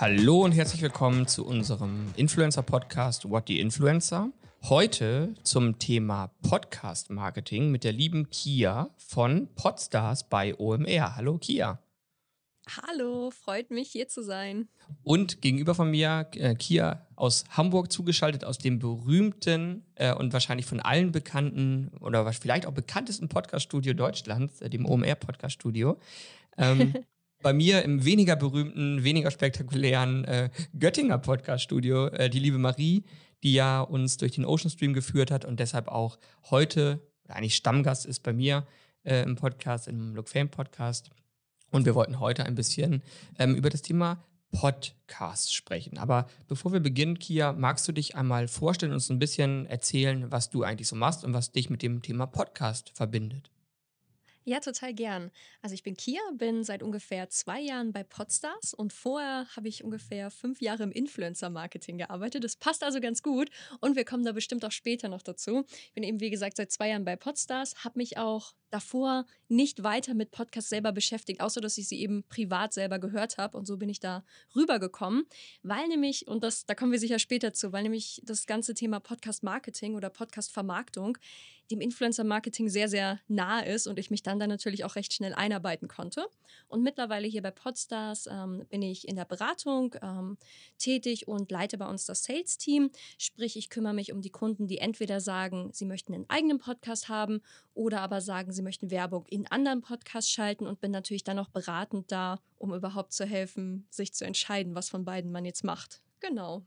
Hallo und herzlich willkommen zu unserem Influencer-Podcast What the Influencer. Heute zum Thema Podcast-Marketing mit der lieben Kia von Podstars bei OMR. Hallo Kia. Hallo, freut mich hier zu sein. Und gegenüber von mir äh, Kia aus Hamburg zugeschaltet, aus dem berühmten äh, und wahrscheinlich von allen bekannten oder vielleicht auch bekanntesten Podcaststudio Deutschlands, äh, dem OMR Podcaststudio. Ähm, bei mir im weniger berühmten, weniger spektakulären äh, Göttinger Podcaststudio, äh, die liebe Marie, die ja uns durch den Ocean Stream geführt hat und deshalb auch heute, oder eigentlich Stammgast ist bei mir äh, im Podcast, im Look Fame Podcast. Und wir wollten heute ein bisschen ähm, über das Thema Podcast sprechen. Aber bevor wir beginnen, Kia, magst du dich einmal vorstellen und uns ein bisschen erzählen, was du eigentlich so machst und was dich mit dem Thema Podcast verbindet? Ja, total gern. Also ich bin Kia, bin seit ungefähr zwei Jahren bei Podstars und vorher habe ich ungefähr fünf Jahre im Influencer-Marketing gearbeitet. Das passt also ganz gut und wir kommen da bestimmt auch später noch dazu. Ich bin eben, wie gesagt, seit zwei Jahren bei Podstars, habe mich auch davor nicht weiter mit Podcasts selber beschäftigt, außer dass ich sie eben privat selber gehört habe. Und so bin ich da rübergekommen, weil nämlich, und das, da kommen wir sicher später zu, weil nämlich das ganze Thema Podcast-Marketing oder Podcast-Vermarktung dem Influencer-Marketing sehr, sehr nah ist und ich mich dann, dann natürlich auch recht schnell einarbeiten konnte. Und mittlerweile hier bei Podstars ähm, bin ich in der Beratung ähm, tätig und leite bei uns das Sales-Team. Sprich, ich kümmere mich um die Kunden, die entweder sagen, sie möchten einen eigenen Podcast haben oder aber sagen, sie möchten Werbung in anderen Podcasts schalten und bin natürlich dann auch beratend da, um überhaupt zu helfen, sich zu entscheiden, was von beiden man jetzt macht. Genau.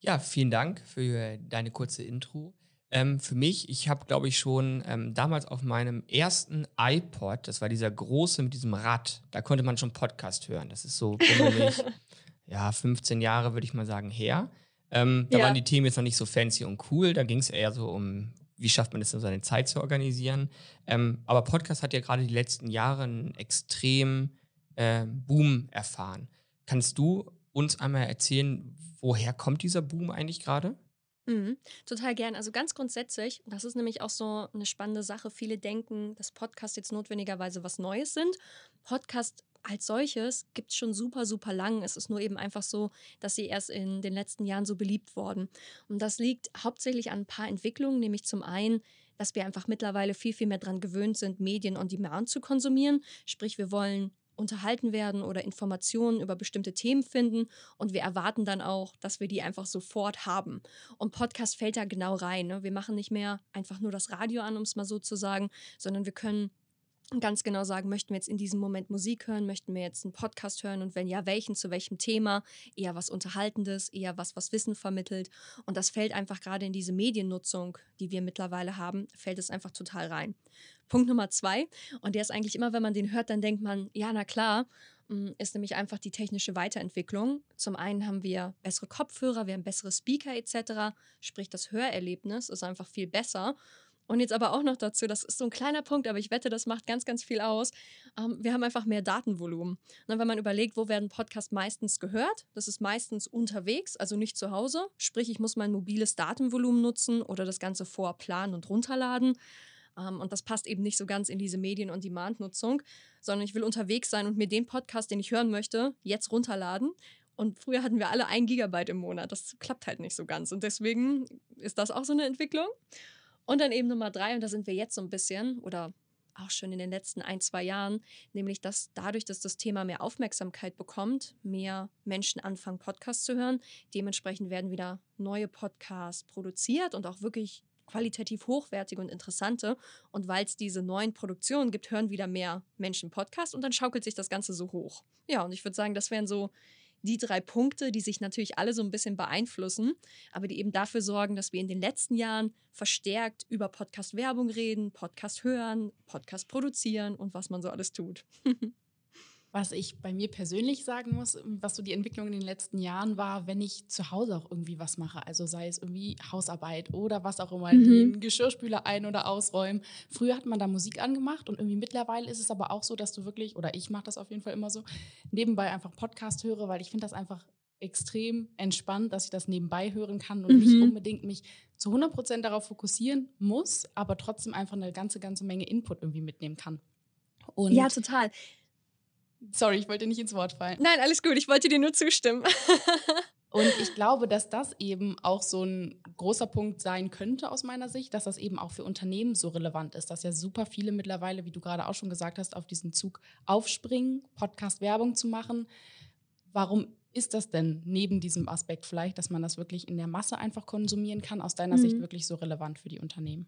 Ja, vielen Dank für deine kurze Intro. Ähm, für mich, ich habe, glaube ich, schon ähm, damals auf meinem ersten iPod, das war dieser große mit diesem Rad, da konnte man schon Podcast hören. Das ist so bummelig, ja, 15 Jahre, würde ich mal sagen, her. Ähm, da ja. waren die Themen jetzt noch nicht so fancy und cool. Da ging es eher so um wie schafft man es, seine Zeit zu organisieren. Ähm, aber Podcast hat ja gerade die letzten Jahre einen extremen äh, Boom erfahren. Kannst du uns einmal erzählen, woher kommt dieser Boom eigentlich gerade? Mhm, total gern. Also ganz grundsätzlich, das ist nämlich auch so eine spannende Sache. Viele denken, dass Podcasts jetzt notwendigerweise was Neues sind. Podcast als solches gibt es schon super, super lang. Es ist nur eben einfach so, dass sie erst in den letzten Jahren so beliebt wurden. Und das liegt hauptsächlich an ein paar Entwicklungen, nämlich zum einen, dass wir einfach mittlerweile viel, viel mehr daran gewöhnt sind, Medien on Demand zu konsumieren. Sprich, wir wollen unterhalten werden oder Informationen über bestimmte Themen finden und wir erwarten dann auch, dass wir die einfach sofort haben. Und Podcast fällt da genau rein. Ne? Wir machen nicht mehr einfach nur das Radio an, um es mal so zu sagen, sondern wir können ganz genau sagen, möchten wir jetzt in diesem Moment Musik hören, möchten wir jetzt einen Podcast hören und wenn ja, welchen, zu welchem Thema, eher was Unterhaltendes, eher was, was Wissen vermittelt. Und das fällt einfach gerade in diese Mediennutzung, die wir mittlerweile haben, fällt es einfach total rein. Punkt Nummer zwei, und der ist eigentlich immer, wenn man den hört, dann denkt man, ja, na klar, mm, ist nämlich einfach die technische Weiterentwicklung. Zum einen haben wir bessere Kopfhörer, wir haben bessere Speaker etc., sprich das Hörerlebnis ist einfach viel besser. Und jetzt aber auch noch dazu, das ist so ein kleiner Punkt, aber ich wette, das macht ganz, ganz viel aus. Ähm, wir haben einfach mehr Datenvolumen. Und wenn man überlegt, wo werden Podcasts meistens gehört, das ist meistens unterwegs, also nicht zu Hause. Sprich, ich muss mein mobiles Datenvolumen nutzen oder das Ganze vorplanen und runterladen. Ähm, und das passt eben nicht so ganz in diese Medien- und Demand-Nutzung, sondern ich will unterwegs sein und mir den Podcast, den ich hören möchte, jetzt runterladen. Und früher hatten wir alle ein Gigabyte im Monat. Das klappt halt nicht so ganz. Und deswegen ist das auch so eine Entwicklung. Und dann eben Nummer drei, und da sind wir jetzt so ein bisschen, oder auch schon in den letzten ein, zwei Jahren, nämlich dass dadurch, dass das Thema mehr Aufmerksamkeit bekommt, mehr Menschen anfangen, Podcasts zu hören. Dementsprechend werden wieder neue Podcasts produziert und auch wirklich qualitativ hochwertige und interessante. Und weil es diese neuen Produktionen gibt, hören wieder mehr Menschen Podcasts und dann schaukelt sich das Ganze so hoch. Ja, und ich würde sagen, das wären so die drei Punkte, die sich natürlich alle so ein bisschen beeinflussen, aber die eben dafür sorgen, dass wir in den letzten Jahren verstärkt über Podcast-Werbung reden, Podcast hören, Podcast produzieren und was man so alles tut. Was ich bei mir persönlich sagen muss, was so die Entwicklung in den letzten Jahren war, wenn ich zu Hause auch irgendwie was mache, also sei es irgendwie Hausarbeit oder was auch immer, mhm. den Geschirrspüler ein- oder ausräumen. Früher hat man da Musik angemacht und irgendwie mittlerweile ist es aber auch so, dass du wirklich, oder ich mache das auf jeden Fall immer so, nebenbei einfach Podcast höre, weil ich finde das einfach extrem entspannt, dass ich das nebenbei hören kann und mhm. nicht unbedingt mich zu 100 Prozent darauf fokussieren muss, aber trotzdem einfach eine ganze, ganze Menge Input irgendwie mitnehmen kann. Und ja, total. Sorry, ich wollte nicht ins Wort fallen. Nein, alles gut, ich wollte dir nur zustimmen. Und ich glaube, dass das eben auch so ein großer Punkt sein könnte aus meiner Sicht, dass das eben auch für Unternehmen so relevant ist, dass ja super viele mittlerweile, wie du gerade auch schon gesagt hast, auf diesen Zug aufspringen, Podcast-Werbung zu machen. Warum ist das denn neben diesem Aspekt vielleicht, dass man das wirklich in der Masse einfach konsumieren kann, aus deiner mhm. Sicht wirklich so relevant für die Unternehmen?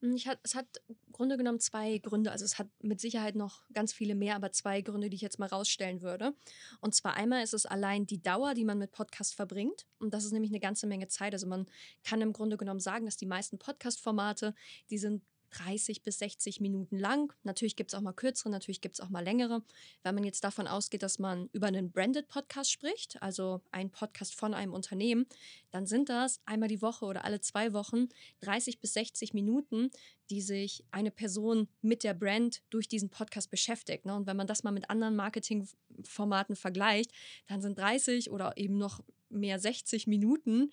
Hm, ich hat, es hat im Grunde genommen zwei Gründe. Also es hat mit Sicherheit noch ganz viele mehr, aber zwei Gründe, die ich jetzt mal rausstellen würde. Und zwar einmal ist es allein die Dauer, die man mit Podcast verbringt. Und das ist nämlich eine ganze Menge Zeit. Also man kann im Grunde genommen sagen, dass die meisten Podcast-Formate, die sind 30 bis 60 Minuten lang. Natürlich gibt es auch mal kürzere, natürlich gibt es auch mal längere. Wenn man jetzt davon ausgeht, dass man über einen Branded Podcast spricht, also ein Podcast von einem Unternehmen, dann sind das einmal die Woche oder alle zwei Wochen 30 bis 60 Minuten, die sich eine Person mit der Brand durch diesen Podcast beschäftigt. Ne? Und wenn man das mal mit anderen Marketingformaten vergleicht, dann sind 30 oder eben noch mehr 60 Minuten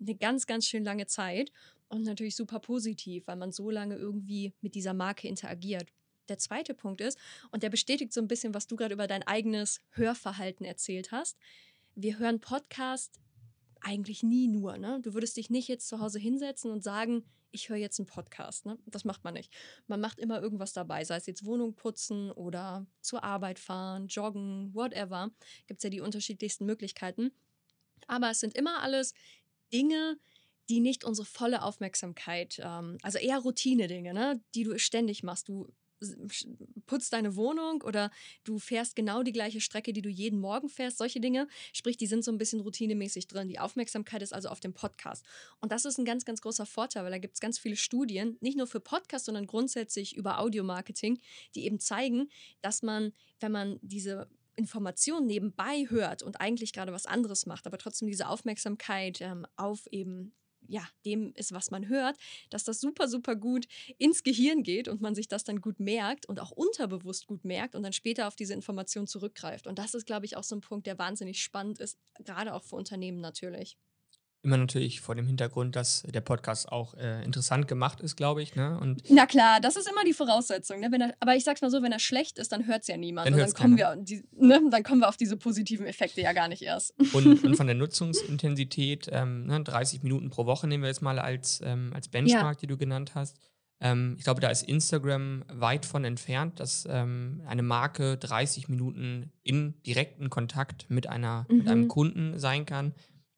eine ganz, ganz schön lange Zeit und natürlich super positiv, weil man so lange irgendwie mit dieser Marke interagiert. Der zweite Punkt ist, und der bestätigt so ein bisschen, was du gerade über dein eigenes Hörverhalten erzählt hast. Wir hören Podcast eigentlich nie nur. Ne? Du würdest dich nicht jetzt zu Hause hinsetzen und sagen, ich höre jetzt einen Podcast. Ne? Das macht man nicht. Man macht immer irgendwas dabei, sei es jetzt Wohnung putzen oder zur Arbeit fahren, joggen, whatever. Gibt es ja die unterschiedlichsten Möglichkeiten. Aber es sind immer alles Dinge, die nicht unsere volle Aufmerksamkeit, ähm, also eher Routine-Dinge, ne, die du ständig machst. Du putzt deine Wohnung oder du fährst genau die gleiche Strecke, die du jeden Morgen fährst, solche Dinge. Sprich, die sind so ein bisschen routinemäßig drin. Die Aufmerksamkeit ist also auf dem Podcast. Und das ist ein ganz, ganz großer Vorteil, weil da gibt es ganz viele Studien, nicht nur für Podcasts, sondern grundsätzlich über Audiomarketing, die eben zeigen, dass man, wenn man diese Informationen nebenbei hört und eigentlich gerade was anderes macht, aber trotzdem diese Aufmerksamkeit ähm, auf eben ja, dem ist, was man hört, dass das super, super gut ins Gehirn geht und man sich das dann gut merkt und auch unterbewusst gut merkt und dann später auf diese Information zurückgreift. Und das ist, glaube ich, auch so ein Punkt, der wahnsinnig spannend ist, gerade auch für Unternehmen natürlich. Immer natürlich vor dem Hintergrund, dass der Podcast auch äh, interessant gemacht ist, glaube ich. Ne? Und Na klar, das ist immer die Voraussetzung. Ne? Er, aber ich sag's mal so, wenn er schlecht ist, dann hört es ja niemand. Dann, dann kommen wir, die, ne? dann kommen wir auf diese positiven Effekte ja gar nicht erst. Und, und von der Nutzungsintensität, ähm, ne, 30 Minuten pro Woche nehmen wir jetzt mal als, ähm, als Benchmark, ja. die du genannt hast. Ähm, ich glaube, da ist Instagram weit von entfernt, dass ähm, eine Marke 30 Minuten in direkten Kontakt mit, einer, mhm. mit einem Kunden sein kann.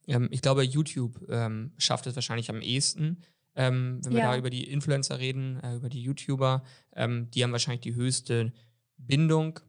Ähm, ich glaube, YouTube ähm, schafft es wahrscheinlich am ehesten. Ähm, wenn wir ja. da über die Influencer reden, äh, über die YouTuber, ähm, die haben wahrscheinlich die höchste Bindung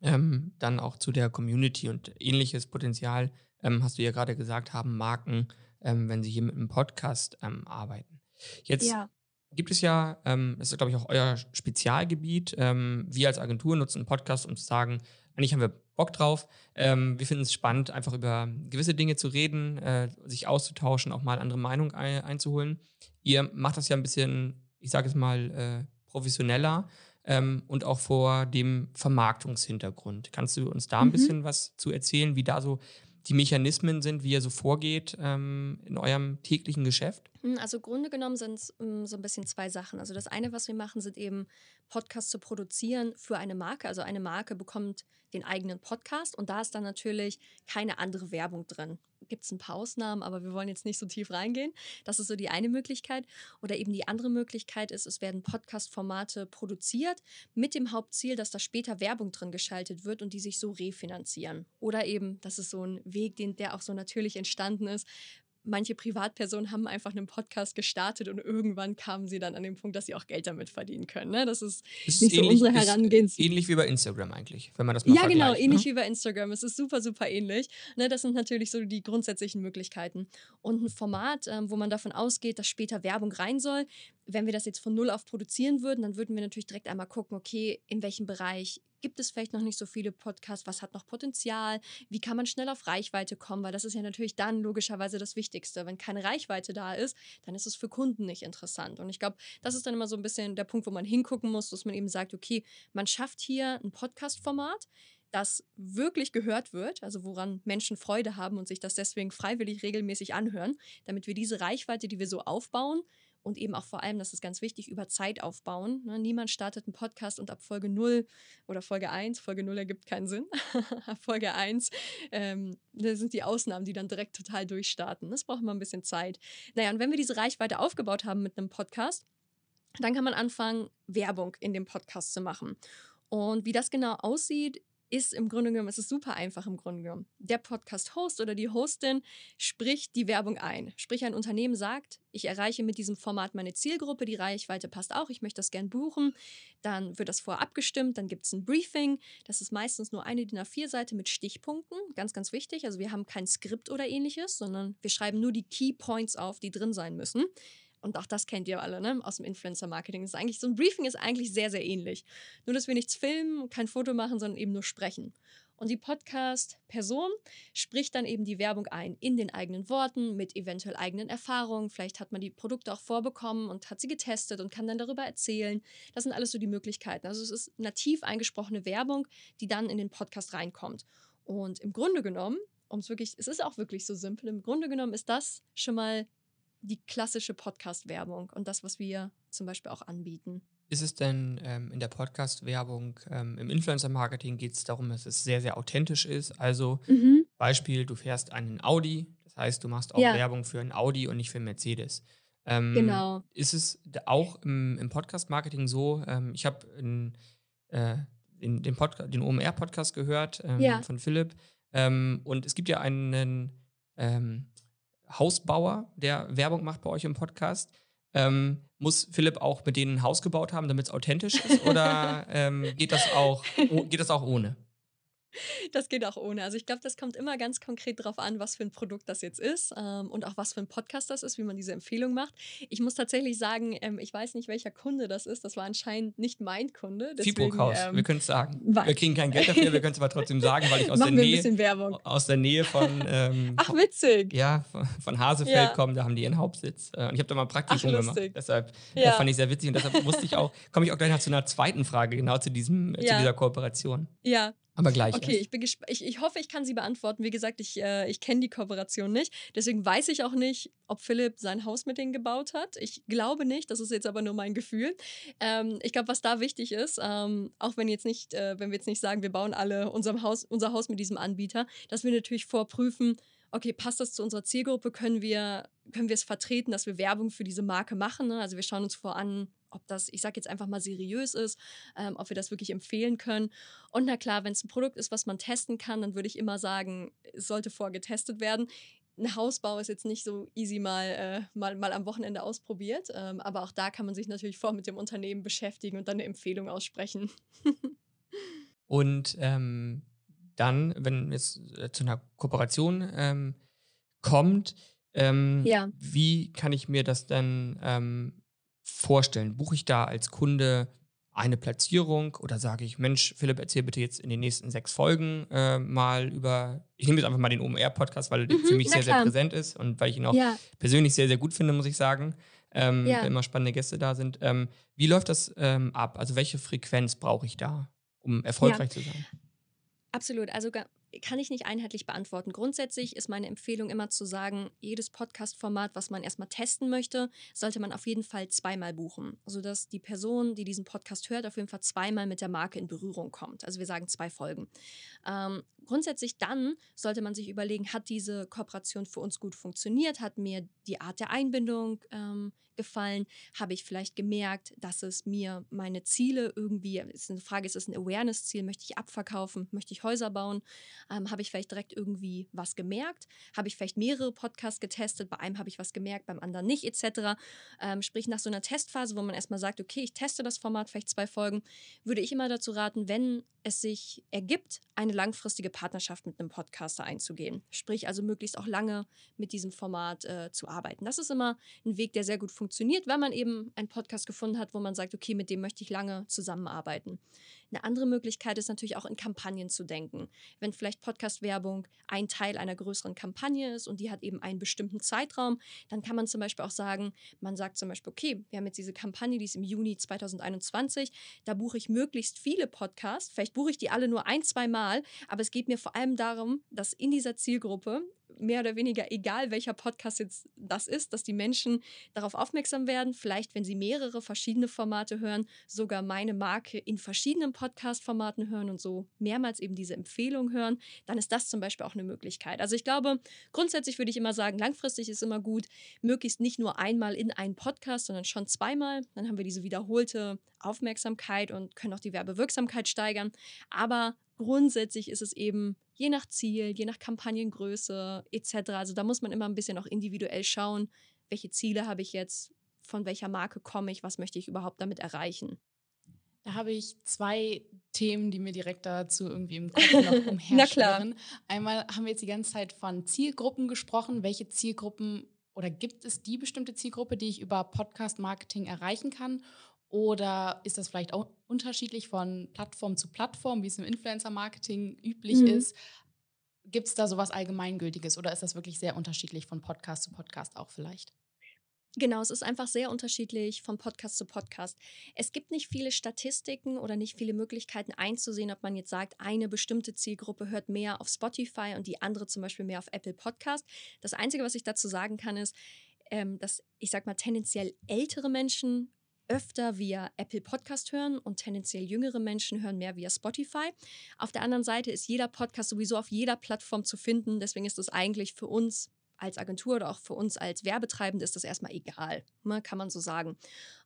ähm, dann auch zu der Community und ähnliches Potenzial, ähm, hast du ja gerade gesagt, haben Marken, wenn sie hier mit einem Podcast arbeiten. Jetzt ja. gibt es ja, das ist glaube ich auch euer Spezialgebiet, wir als Agentur nutzen einen Podcast, um zu sagen, eigentlich haben wir Bock drauf. Ähm, wir finden es spannend, einfach über gewisse Dinge zu reden, äh, sich auszutauschen, auch mal andere Meinungen ein, einzuholen. Ihr macht das ja ein bisschen, ich sage es mal, äh, professioneller ähm, und auch vor dem Vermarktungshintergrund. Kannst du uns da ein mhm. bisschen was zu erzählen, wie da so die Mechanismen sind, wie ihr so vorgeht ähm, in eurem täglichen Geschäft? Hm, also Grunde genommen sind es um, so ein bisschen zwei Sachen. Also das eine, was wir machen, sind eben Podcasts zu produzieren für eine Marke. Also eine Marke bekommt den eigenen Podcast und da ist dann natürlich keine andere Werbung drin. Gibt es ein paar Ausnahmen, aber wir wollen jetzt nicht so tief reingehen. Das ist so die eine Möglichkeit. Oder eben die andere Möglichkeit ist, es werden Podcast-Formate produziert mit dem Hauptziel, dass da später Werbung drin geschaltet wird und die sich so refinanzieren. Oder eben, das ist so ein Weg, den, der auch so natürlich entstanden ist, manche Privatpersonen haben einfach einen Podcast gestartet und irgendwann kamen sie dann an den Punkt, dass sie auch Geld damit verdienen können. Ne? Das ist, ist nicht ähnlich, so unsere Herangehensweise. Ähnlich wie bei Instagram eigentlich, wenn man das mal Ja, genau, ähnlich ne? wie bei Instagram. Es ist super, super ähnlich. Ne? Das sind natürlich so die grundsätzlichen Möglichkeiten. Und ein Format, ähm, wo man davon ausgeht, dass später Werbung rein soll, wenn wir das jetzt von null auf produzieren würden, dann würden wir natürlich direkt einmal gucken, okay, in welchem Bereich gibt es vielleicht noch nicht so viele Podcasts, was hat noch Potenzial, wie kann man schnell auf Reichweite kommen, weil das ist ja natürlich dann logischerweise das Wichtigste. Wenn keine Reichweite da ist, dann ist es für Kunden nicht interessant. Und ich glaube, das ist dann immer so ein bisschen der Punkt, wo man hingucken muss, dass man eben sagt, okay, man schafft hier ein Podcast-Format, das wirklich gehört wird, also woran Menschen Freude haben und sich das deswegen freiwillig regelmäßig anhören, damit wir diese Reichweite, die wir so aufbauen, und eben auch vor allem, das ist ganz wichtig, über Zeit aufbauen. Ne? Niemand startet einen Podcast und ab Folge 0 oder Folge 1, Folge 0 ergibt keinen Sinn, ab Folge 1, ähm, das sind die Ausnahmen, die dann direkt total durchstarten. Das braucht immer ein bisschen Zeit. Naja, und wenn wir diese Reichweite aufgebaut haben mit einem Podcast, dann kann man anfangen, Werbung in dem Podcast zu machen. Und wie das genau aussieht, ist im Grunde genommen, es ist super einfach im Grunde genommen. Der Podcast-Host oder die Hostin spricht die Werbung ein. Sprich, ein Unternehmen sagt, ich erreiche mit diesem Format meine Zielgruppe, die Reichweite passt auch, ich möchte das gern buchen. Dann wird das vorab abgestimmt, dann gibt es ein Briefing. Das ist meistens nur eine DIN A4-Seite mit Stichpunkten. Ganz, ganz wichtig. Also wir haben kein Skript oder ähnliches, sondern wir schreiben nur die Key Points auf, die drin sein müssen. Und auch das kennt ihr alle, ne? Aus dem Influencer-Marketing. Ist eigentlich, so ein Briefing ist eigentlich sehr, sehr ähnlich. Nur, dass wir nichts filmen, kein Foto machen, sondern eben nur sprechen. Und die Podcast-Person spricht dann eben die Werbung ein in den eigenen Worten, mit eventuell eigenen Erfahrungen. Vielleicht hat man die Produkte auch vorbekommen und hat sie getestet und kann dann darüber erzählen. Das sind alles so die Möglichkeiten. Also es ist nativ eingesprochene Werbung, die dann in den Podcast reinkommt. Und im Grunde genommen, um es wirklich, es ist auch wirklich so simpel, im Grunde genommen ist das schon mal die klassische Podcast-Werbung und das, was wir zum Beispiel auch anbieten. Ist es denn ähm, in der Podcast-Werbung, ähm, im Influencer-Marketing geht es darum, dass es sehr, sehr authentisch ist? Also mhm. Beispiel, du fährst einen Audi, das heißt, du machst auch ja. Werbung für einen Audi und nicht für einen Mercedes. Ähm, genau. Ist es auch im, im Podcast-Marketing so, ähm, ich habe äh, den, den, den OMR-Podcast gehört ähm, ja. von Philipp ähm, und es gibt ja einen Hausbauer, der Werbung macht bei euch im Podcast. Ähm, muss Philipp auch mit denen ein Haus gebaut haben, damit es authentisch ist? Oder ähm, geht, das auch, geht das auch ohne? Das geht auch ohne. Also ich glaube, das kommt immer ganz konkret darauf an, was für ein Produkt das jetzt ist ähm, und auch was für ein Podcast das ist, wie man diese Empfehlung macht. Ich muss tatsächlich sagen, ähm, ich weiß nicht, welcher Kunde das ist. Das war anscheinend nicht mein Kunde. Fibrohaus, ähm, wir können es sagen. Wir kriegen kein Geld dafür, wir können es aber trotzdem sagen, weil ich aus, der Nähe, aus der Nähe von ähm, Ach, witzig. Ja, von Hasefeld ja. komme, da haben die ihren Hauptsitz. Äh, und ich habe da mal ein Praktikum Ach, gemacht. Deshalb äh, ja. fand ich sehr witzig und deshalb wusste ich auch, komme ich auch gleich noch zu einer zweiten Frage, genau zu diesem, ja. zu dieser Kooperation. Ja, aber gleich. Okay, ich, bin ich, ich hoffe, ich kann sie beantworten. Wie gesagt, ich, äh, ich kenne die Kooperation nicht. Deswegen weiß ich auch nicht, ob Philipp sein Haus mit denen gebaut hat. Ich glaube nicht, das ist jetzt aber nur mein Gefühl. Ähm, ich glaube, was da wichtig ist, ähm, auch wenn jetzt nicht, äh, wenn wir jetzt nicht sagen, wir bauen alle unserem Haus, unser Haus mit diesem Anbieter, dass wir natürlich vorprüfen, okay, passt das zu unserer Zielgruppe? Können wir, können wir es vertreten, dass wir Werbung für diese Marke machen? Ne? Also wir schauen uns vor an, ob das, ich sage jetzt einfach mal, seriös ist, ähm, ob wir das wirklich empfehlen können. Und na klar, wenn es ein Produkt ist, was man testen kann, dann würde ich immer sagen, es sollte vorgetestet werden. Ein Hausbau ist jetzt nicht so easy mal, äh, mal, mal am Wochenende ausprobiert, ähm, aber auch da kann man sich natürlich vor mit dem Unternehmen beschäftigen und dann eine Empfehlung aussprechen. und ähm, dann, wenn es äh, zu einer Kooperation ähm, kommt, ähm, ja. wie kann ich mir das dann ähm, vorstellen? Buche ich da als Kunde eine Platzierung oder sage ich, Mensch, Philipp, erzähl bitte jetzt in den nächsten sechs Folgen äh, mal über, ich nehme jetzt einfach mal den OMR-Podcast, weil er mhm, für mich sehr, klar. sehr präsent ist und weil ich ihn auch ja. persönlich sehr, sehr gut finde, muss ich sagen. Ähm, ja. Wenn immer spannende Gäste da sind. Ähm, wie läuft das ähm, ab? Also welche Frequenz brauche ich da, um erfolgreich ja. zu sein? Absolut. Also kann ich nicht einheitlich beantworten. Grundsätzlich ist meine Empfehlung immer zu sagen, jedes Podcast-Format, was man erstmal testen möchte, sollte man auf jeden Fall zweimal buchen, sodass die Person, die diesen Podcast hört, auf jeden Fall zweimal mit der Marke in Berührung kommt. Also wir sagen zwei Folgen. Ähm, grundsätzlich dann sollte man sich überlegen, hat diese Kooperation für uns gut funktioniert? Hat mir die Art der Einbindung ähm, gefallen? Habe ich vielleicht gemerkt, dass es mir meine Ziele irgendwie, ist eine Frage, ist es ein Awareness-Ziel? Möchte ich abverkaufen? Möchte ich Häuser bauen? Ähm, habe ich vielleicht direkt irgendwie was gemerkt? Habe ich vielleicht mehrere Podcasts getestet? Bei einem habe ich was gemerkt, beim anderen nicht, etc. Ähm, sprich, nach so einer Testphase, wo man erstmal sagt, okay, ich teste das Format, vielleicht zwei Folgen, würde ich immer dazu raten, wenn es sich ergibt, eine langfristige Partnerschaft mit einem Podcaster einzugehen. Sprich also möglichst auch lange mit diesem Format äh, zu arbeiten. Das ist immer ein Weg, der sehr gut funktioniert, weil man eben einen Podcast gefunden hat, wo man sagt, okay, mit dem möchte ich lange zusammenarbeiten. Eine andere Möglichkeit ist natürlich auch in Kampagnen zu denken. Wenn vielleicht Podcast-Werbung ein Teil einer größeren Kampagne ist und die hat eben einen bestimmten Zeitraum, dann kann man zum Beispiel auch sagen, man sagt zum Beispiel, okay, wir haben jetzt diese Kampagne, die ist im Juni 2021, da buche ich möglichst viele Podcasts, vielleicht buche ich die alle nur ein, zwei Mal, aber es geht mir vor allem darum, dass in dieser Zielgruppe mehr oder weniger egal, welcher Podcast jetzt das ist, dass die Menschen darauf aufmerksam werden, vielleicht wenn sie mehrere verschiedene Formate hören, sogar meine Marke in verschiedenen Podcast-Formaten hören und so mehrmals eben diese Empfehlung hören, dann ist das zum Beispiel auch eine Möglichkeit. Also ich glaube, grundsätzlich würde ich immer sagen, langfristig ist immer gut, möglichst nicht nur einmal in einen Podcast, sondern schon zweimal. Dann haben wir diese wiederholte Aufmerksamkeit und können auch die Werbewirksamkeit steigern. Aber grundsätzlich ist es eben je nach Ziel, je nach Kampagnengröße etc. Also da muss man immer ein bisschen auch individuell schauen, welche Ziele habe ich jetzt, von welcher Marke komme ich, was möchte ich überhaupt damit erreichen. Da habe ich zwei Themen, die mir direkt dazu irgendwie im Kopf noch umherschwirren. Einmal haben wir jetzt die ganze Zeit von Zielgruppen gesprochen. Welche Zielgruppen oder gibt es die bestimmte Zielgruppe, die ich über Podcast-Marketing erreichen kann? Oder ist das vielleicht auch unterschiedlich von Plattform zu Plattform, wie es im Influencer-Marketing üblich mhm. ist? Gibt es da sowas Allgemeingültiges oder ist das wirklich sehr unterschiedlich von Podcast zu Podcast auch vielleicht? Genau, es ist einfach sehr unterschiedlich von Podcast zu Podcast. Es gibt nicht viele Statistiken oder nicht viele Möglichkeiten einzusehen, ob man jetzt sagt, eine bestimmte Zielgruppe hört mehr auf Spotify und die andere zum Beispiel mehr auf Apple Podcast. Das Einzige, was ich dazu sagen kann, ist, ähm, dass ich sag mal tendenziell ältere Menschen öfter via Apple Podcast hören und tendenziell jüngere Menschen hören mehr via Spotify. Auf der anderen Seite ist jeder Podcast sowieso auf jeder Plattform zu finden. Deswegen ist es eigentlich für uns als Agentur oder auch für uns als Werbetreibende ist das erstmal egal, ne, kann man so sagen.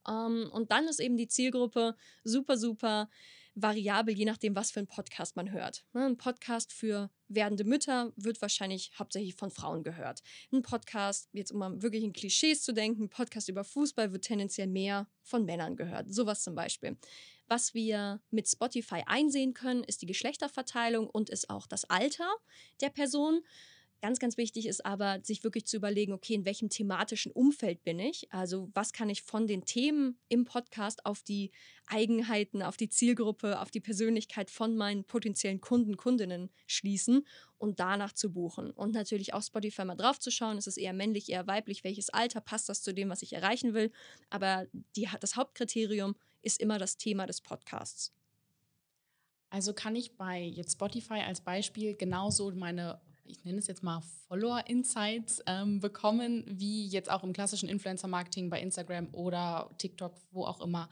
Ähm, und dann ist eben die Zielgruppe super, super variabel, je nachdem, was für ein Podcast man hört. Ne, ein Podcast für werdende Mütter wird wahrscheinlich hauptsächlich von Frauen gehört. Ein Podcast, jetzt um mal wirklich in Klischees zu denken, ein Podcast über Fußball wird tendenziell mehr von Männern gehört. Sowas zum Beispiel. Was wir mit Spotify einsehen können, ist die Geschlechterverteilung und ist auch das Alter der Person. Ganz, ganz wichtig ist aber, sich wirklich zu überlegen, okay, in welchem thematischen Umfeld bin ich? Also was kann ich von den Themen im Podcast auf die Eigenheiten, auf die Zielgruppe, auf die Persönlichkeit von meinen potenziellen Kunden, Kundinnen schließen und danach zu buchen. Und natürlich auch Spotify mal drauf zu schauen, ist es eher männlich, eher weiblich, welches Alter passt das zu dem, was ich erreichen will. Aber die, das Hauptkriterium ist immer das Thema des Podcasts. Also kann ich bei jetzt Spotify als Beispiel genauso meine ich nenne es jetzt mal Follower-Insights ähm, bekommen, wie jetzt auch im klassischen Influencer-Marketing bei Instagram oder TikTok, wo auch immer.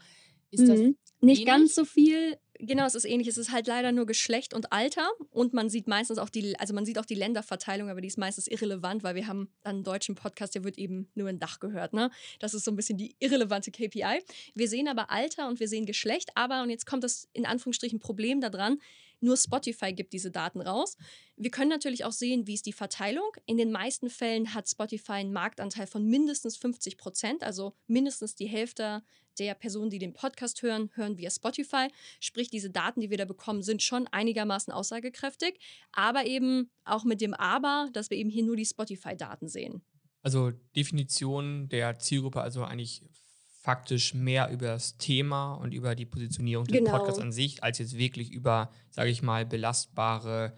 Ist das mhm. Nicht ähnlich? ganz so viel. Genau, es ist ähnlich. Es ist halt leider nur Geschlecht und Alter und man sieht meistens auch die, also man sieht auch die Länderverteilung, aber die ist meistens irrelevant, weil wir haben einen deutschen Podcast, der wird eben nur in Dach gehört. Ne? Das ist so ein bisschen die irrelevante KPI. Wir sehen aber Alter und wir sehen Geschlecht, aber, und jetzt kommt das in Anführungsstrichen Problem daran, nur Spotify gibt diese Daten raus. Wir können natürlich auch sehen, wie ist die Verteilung. In den meisten Fällen hat Spotify einen Marktanteil von mindestens 50 Prozent, also mindestens die Hälfte der Personen, die den Podcast hören, hören via Spotify. Sprich, diese Daten, die wir da bekommen, sind schon einigermaßen aussagekräftig, aber eben auch mit dem Aber, dass wir eben hier nur die Spotify-Daten sehen. Also Definition der Zielgruppe, also eigentlich faktisch mehr über das Thema und über die Positionierung des genau. Podcasts an sich, als jetzt wirklich über, sage ich mal, belastbare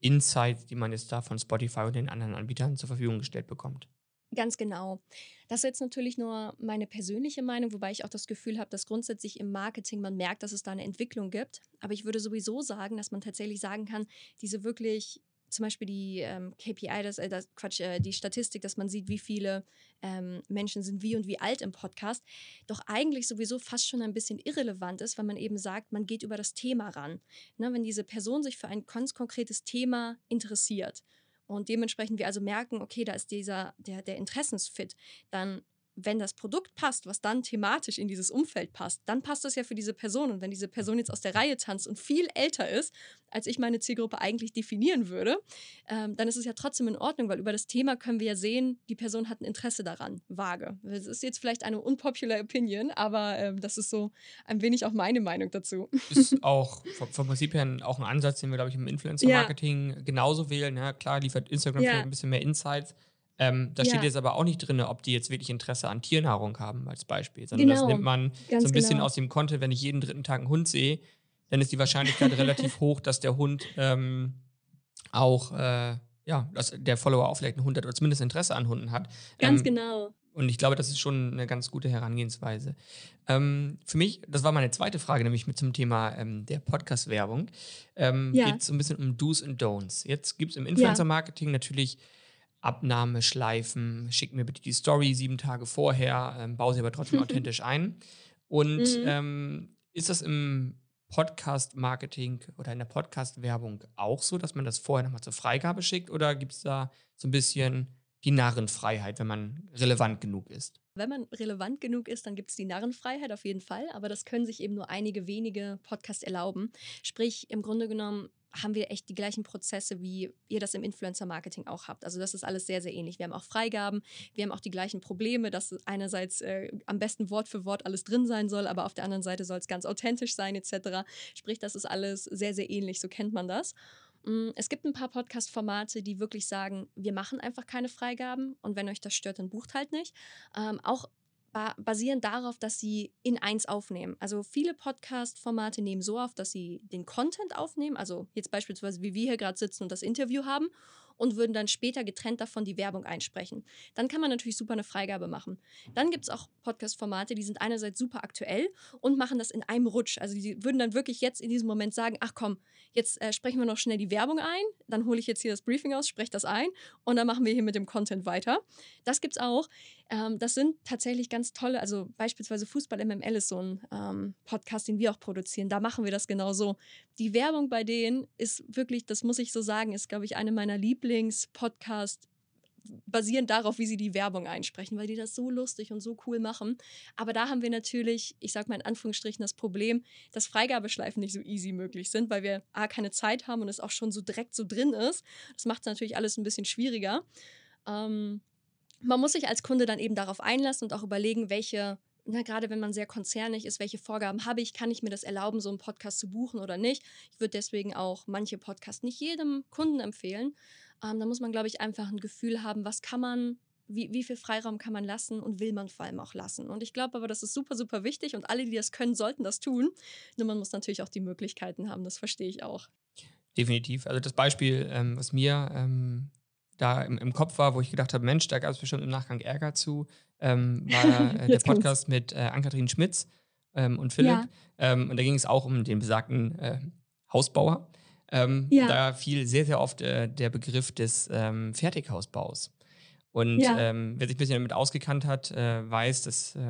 Insights, die man jetzt da von Spotify und den anderen Anbietern zur Verfügung gestellt bekommt. Ganz genau. Das ist jetzt natürlich nur meine persönliche Meinung, wobei ich auch das Gefühl habe, dass grundsätzlich im Marketing man merkt, dass es da eine Entwicklung gibt. Aber ich würde sowieso sagen, dass man tatsächlich sagen kann, diese wirklich zum Beispiel die ähm, KPI, das, äh, das Quatsch, äh, die Statistik, dass man sieht, wie viele ähm, Menschen sind wie und wie alt im Podcast, doch eigentlich sowieso fast schon ein bisschen irrelevant ist, weil man eben sagt, man geht über das Thema ran. Ne, wenn diese Person sich für ein ganz konkretes Thema interessiert und dementsprechend wir also merken, okay, da ist dieser, der, der Interessensfit, dann wenn das Produkt passt, was dann thematisch in dieses Umfeld passt, dann passt das ja für diese Person. Und wenn diese Person jetzt aus der Reihe tanzt und viel älter ist, als ich meine Zielgruppe eigentlich definieren würde, ähm, dann ist es ja trotzdem in Ordnung, weil über das Thema können wir ja sehen, die Person hat ein Interesse daran. Vage. Das ist jetzt vielleicht eine unpopular Opinion, aber ähm, das ist so ein wenig auch meine Meinung dazu. Ist auch vom, Prinzip her auch ein Ansatz, den wir, glaube ich, im Influencer-Marketing ja. genauso wählen. Ja, klar liefert Instagram ja. ein bisschen mehr Insights ähm, da ja. steht jetzt aber auch nicht drin, ob die jetzt wirklich Interesse an Tiernahrung haben, als Beispiel. Sondern genau. das nimmt man so ein bisschen genau. aus dem Content, wenn ich jeden dritten Tag einen Hund sehe, dann ist die Wahrscheinlichkeit relativ hoch, dass der Hund ähm, auch, äh, ja, dass der Follower auch vielleicht einen Hund hat oder zumindest Interesse an Hunden hat. Ganz ähm, genau. Und ich glaube, das ist schon eine ganz gute Herangehensweise. Ähm, für mich, das war meine zweite Frage, nämlich mit zum Thema ähm, der Podcast-Werbung. Ähm, ja. Geht es so ein bisschen um Do's und Don'ts. Jetzt gibt es im Influencer-Marketing ja. natürlich Abnahmeschleifen, schick mir bitte die Story sieben Tage vorher, ähm, baue sie aber trotzdem authentisch ein. Und mhm. ähm, ist das im Podcast-Marketing oder in der Podcast-Werbung auch so, dass man das vorher nochmal zur Freigabe schickt? Oder gibt es da so ein bisschen die Narrenfreiheit, wenn man relevant genug ist? Wenn man relevant genug ist, dann gibt es die Narrenfreiheit auf jeden Fall, aber das können sich eben nur einige wenige Podcasts erlauben. Sprich, im Grunde genommen haben wir echt die gleichen Prozesse, wie ihr das im Influencer-Marketing auch habt. Also das ist alles sehr, sehr ähnlich. Wir haben auch Freigaben, wir haben auch die gleichen Probleme, dass einerseits äh, am besten Wort für Wort alles drin sein soll, aber auf der anderen Seite soll es ganz authentisch sein etc. Sprich, das ist alles sehr, sehr ähnlich, so kennt man das. Mm, es gibt ein paar Podcast-Formate, die wirklich sagen, wir machen einfach keine Freigaben und wenn euch das stört, dann bucht halt nicht. Ähm, auch basieren darauf, dass sie in eins aufnehmen. Also viele Podcast-Formate nehmen so auf, dass sie den Content aufnehmen, also jetzt beispielsweise wie wir hier gerade sitzen und das Interview haben und würden dann später getrennt davon die Werbung einsprechen. Dann kann man natürlich super eine Freigabe machen. Dann gibt es auch Podcast-Formate, die sind einerseits super aktuell und machen das in einem Rutsch. Also die würden dann wirklich jetzt in diesem Moment sagen, ach komm, jetzt äh, sprechen wir noch schnell die Werbung ein, dann hole ich jetzt hier das Briefing aus, spreche das ein und dann machen wir hier mit dem Content weiter. Das gibt es auch. Ähm, das sind tatsächlich ganz tolle, also beispielsweise Fußball MML ist so ein ähm, Podcast, den wir auch produzieren. Da machen wir das genauso. Die Werbung bei denen ist wirklich, das muss ich so sagen, ist, glaube ich, eine meiner Lieblingspodcasts basierend darauf, wie sie die Werbung einsprechen, weil die das so lustig und so cool machen. Aber da haben wir natürlich, ich sage mal in Anführungsstrichen, das Problem, dass Freigabeschleifen nicht so easy möglich sind, weil wir A, keine Zeit haben und es auch schon so direkt so drin ist. Das macht es natürlich alles ein bisschen schwieriger. Ähm, man muss sich als Kunde dann eben darauf einlassen und auch überlegen, welche, na, gerade wenn man sehr konzernig ist, welche Vorgaben habe ich, kann ich mir das erlauben, so einen Podcast zu buchen oder nicht. Ich würde deswegen auch manche Podcasts nicht jedem Kunden empfehlen. Ähm, da muss man, glaube ich, einfach ein Gefühl haben, was kann man, wie, wie viel Freiraum kann man lassen und will man vor allem auch lassen. Und ich glaube aber, das ist super, super wichtig und alle, die das können, sollten das tun. Nur man muss natürlich auch die Möglichkeiten haben, das verstehe ich auch. Definitiv. Also das Beispiel, ähm, was mir ähm, da im, im, Kopf war, wo ich gedacht habe, Mensch, da gab es bestimmt im Nachgang Ärger zu, ähm, war äh, der Podcast mit äh, Ann-Kathrin Schmitz ähm, und Philipp. Ja. Ähm, und da ging es auch um den besagten äh, Hausbauer. Ähm, ja. Da fiel sehr, sehr oft äh, der Begriff des ähm, Fertighausbaus. Und ja. ähm, wer sich ein bisschen damit ausgekannt hat, äh, weiß, dass äh,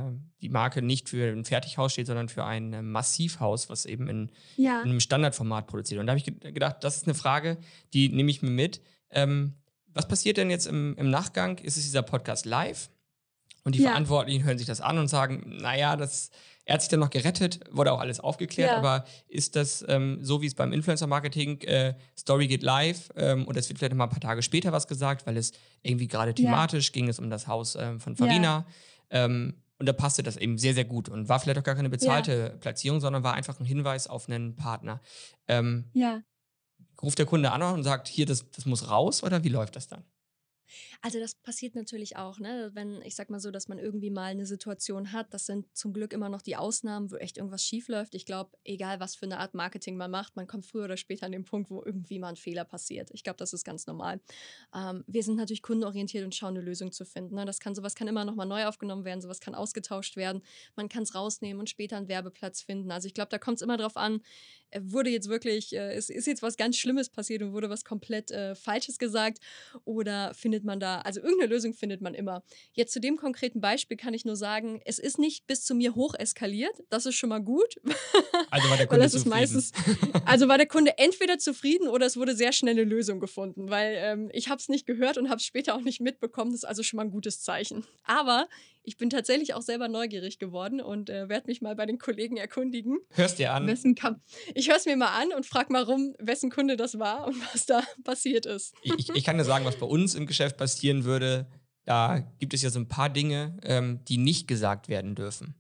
die Marke nicht für ein Fertighaus steht, sondern für ein äh, Massivhaus, was eben in, ja. in, einem Standardformat produziert. Und da habe ich ge gedacht, das ist eine Frage, die nehme ich mir mit. Ähm, was passiert denn jetzt im, im Nachgang? Ist es dieser Podcast live? Und die ja. Verantwortlichen hören sich das an und sagen, naja, das, er hat sich dann noch gerettet, wurde auch alles aufgeklärt, ja. aber ist das ähm, so, wie es beim Influencer-Marketing, äh, Story geht live ähm, und es wird vielleicht noch mal ein paar Tage später was gesagt, weil es irgendwie gerade thematisch ja. ging es um das Haus ähm, von Farina. Ähm, und da passte das eben sehr, sehr gut und war vielleicht auch gar keine bezahlte Platzierung, sondern war einfach ein Hinweis auf einen Partner. Ähm, ja ruft der Kunde an und sagt, hier, das, das muss raus oder wie läuft das dann? Also das passiert natürlich auch, ne? Wenn ich sag mal so, dass man irgendwie mal eine Situation hat, das sind zum Glück immer noch die Ausnahmen, wo echt irgendwas schief läuft. Ich glaube, egal was für eine Art Marketing man macht, man kommt früher oder später an den Punkt, wo irgendwie mal ein Fehler passiert. Ich glaube, das ist ganz normal. Ähm, wir sind natürlich kundenorientiert und schauen eine Lösung zu finden. Ne? Das kann sowas kann immer noch mal neu aufgenommen werden, sowas kann ausgetauscht werden. Man kann es rausnehmen und später einen Werbeplatz finden. Also ich glaube, da kommt es immer drauf an, äh, wurde jetzt wirklich, äh, es ist jetzt was ganz Schlimmes passiert und wurde was komplett äh, Falsches gesagt oder findet man da, also irgendeine Lösung findet man immer. Jetzt zu dem konkreten Beispiel kann ich nur sagen, es ist nicht bis zu mir hoch eskaliert, das ist schon mal gut. Also war der Kunde zufrieden. Meistens, also war der Kunde entweder zufrieden oder es wurde sehr schnell eine Lösung gefunden, weil ähm, ich habe es nicht gehört und habe es später auch nicht mitbekommen, das ist also schon mal ein gutes Zeichen. Aber ich bin tatsächlich auch selber neugierig geworden und äh, werde mich mal bei den Kollegen erkundigen. Hörst dir an? ich höre es mir mal an und frage mal rum, wessen Kunde das war und was da passiert ist. Ich, ich kann dir sagen, was bei uns im Geschäft passieren würde. Da gibt es ja so ein paar Dinge, ähm, die nicht gesagt werden dürfen.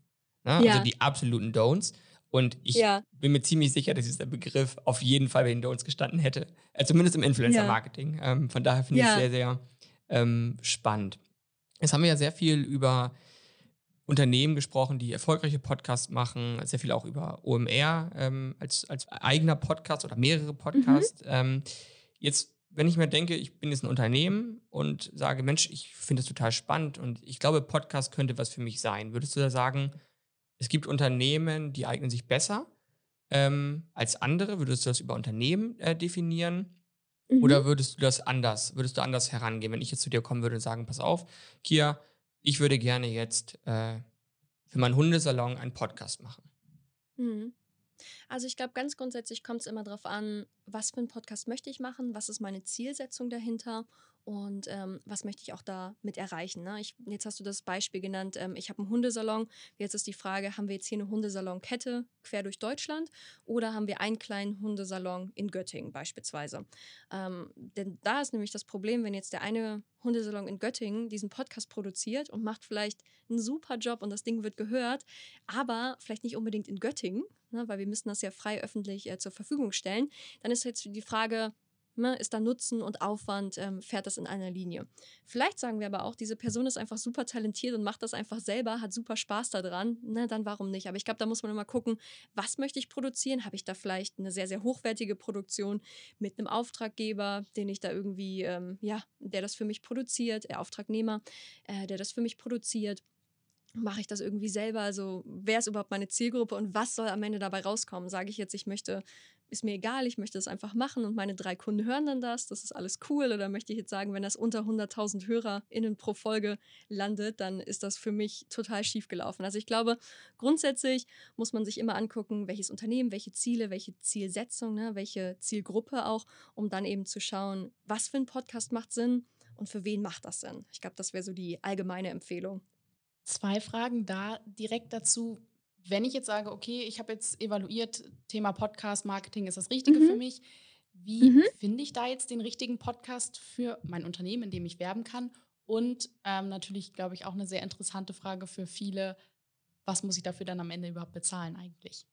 Ne? Ja. Also die absoluten Don'ts. Und ich ja. bin mir ziemlich sicher, dass dieser Begriff auf jeden Fall bei den Don'ts gestanden hätte. Äh, zumindest im Influencer-Marketing. Ja. Ähm, von daher finde ich es sehr, sehr ähm, spannend. Jetzt haben wir ja sehr viel über Unternehmen gesprochen, die erfolgreiche Podcasts machen, sehr viel auch über OMR ähm, als, als eigener Podcast oder mehrere Podcasts. Mhm. Ähm, jetzt, wenn ich mir denke, ich bin jetzt ein Unternehmen und sage, Mensch, ich finde das total spannend und ich glaube, Podcast könnte was für mich sein, würdest du da sagen, es gibt Unternehmen, die eignen sich besser ähm, als andere? Würdest du das über Unternehmen äh, definieren? Mhm. Oder würdest du das anders, würdest du anders herangehen, wenn ich jetzt zu dir kommen würde und sagen, pass auf, Kia, ich würde gerne jetzt äh, für meinen Hundesalon einen Podcast machen. Mhm. Also ich glaube, ganz grundsätzlich kommt es immer darauf an, was für einen Podcast möchte ich machen, was ist meine Zielsetzung dahinter und ähm, was möchte ich auch damit erreichen. Ne? Ich, jetzt hast du das Beispiel genannt, ähm, ich habe einen Hundesalon. Jetzt ist die Frage, haben wir jetzt hier eine Hundesalonkette quer durch Deutschland oder haben wir einen kleinen Hundesalon in Göttingen beispielsweise? Ähm, denn da ist nämlich das Problem, wenn jetzt der eine Hundesalon in Göttingen diesen Podcast produziert und macht vielleicht einen super Job und das Ding wird gehört, aber vielleicht nicht unbedingt in Göttingen, ne, weil wir müssen das ja frei öffentlich äh, zur Verfügung stellen, dann ist jetzt die Frage, ist da Nutzen und Aufwand, ähm, fährt das in einer Linie. Vielleicht sagen wir aber auch, diese Person ist einfach super talentiert und macht das einfach selber, hat super Spaß daran, ne, dann warum nicht? Aber ich glaube, da muss man immer gucken, was möchte ich produzieren? Habe ich da vielleicht eine sehr, sehr hochwertige Produktion mit einem Auftraggeber, den ich da irgendwie, ähm, ja, der das für mich produziert, der Auftragnehmer, äh, der das für mich produziert mache ich das irgendwie selber? Also, wer ist überhaupt meine Zielgruppe und was soll am Ende dabei rauskommen? Sage ich jetzt, ich möchte ist mir egal, ich möchte das einfach machen und meine drei Kunden hören dann das, das ist alles cool. Oder möchte ich jetzt sagen, wenn das unter 100.000 HörerInnen pro Folge landet, dann ist das für mich total schief gelaufen. Also ich glaube, grundsätzlich muss man sich immer angucken, welches Unternehmen, welche Ziele, welche Zielsetzung, ne, welche Zielgruppe auch, um dann eben zu schauen, was für ein Podcast macht Sinn und für wen macht das Sinn. Ich glaube, das wäre so die allgemeine Empfehlung. Zwei Fragen da direkt dazu wenn ich jetzt sage, okay, ich habe jetzt evaluiert, Thema Podcast, Marketing ist das Richtige mhm. für mich, wie mhm. finde ich da jetzt den richtigen Podcast für mein Unternehmen, in dem ich werben kann? Und ähm, natürlich, glaube ich, auch eine sehr interessante Frage für viele, was muss ich dafür dann am Ende überhaupt bezahlen eigentlich?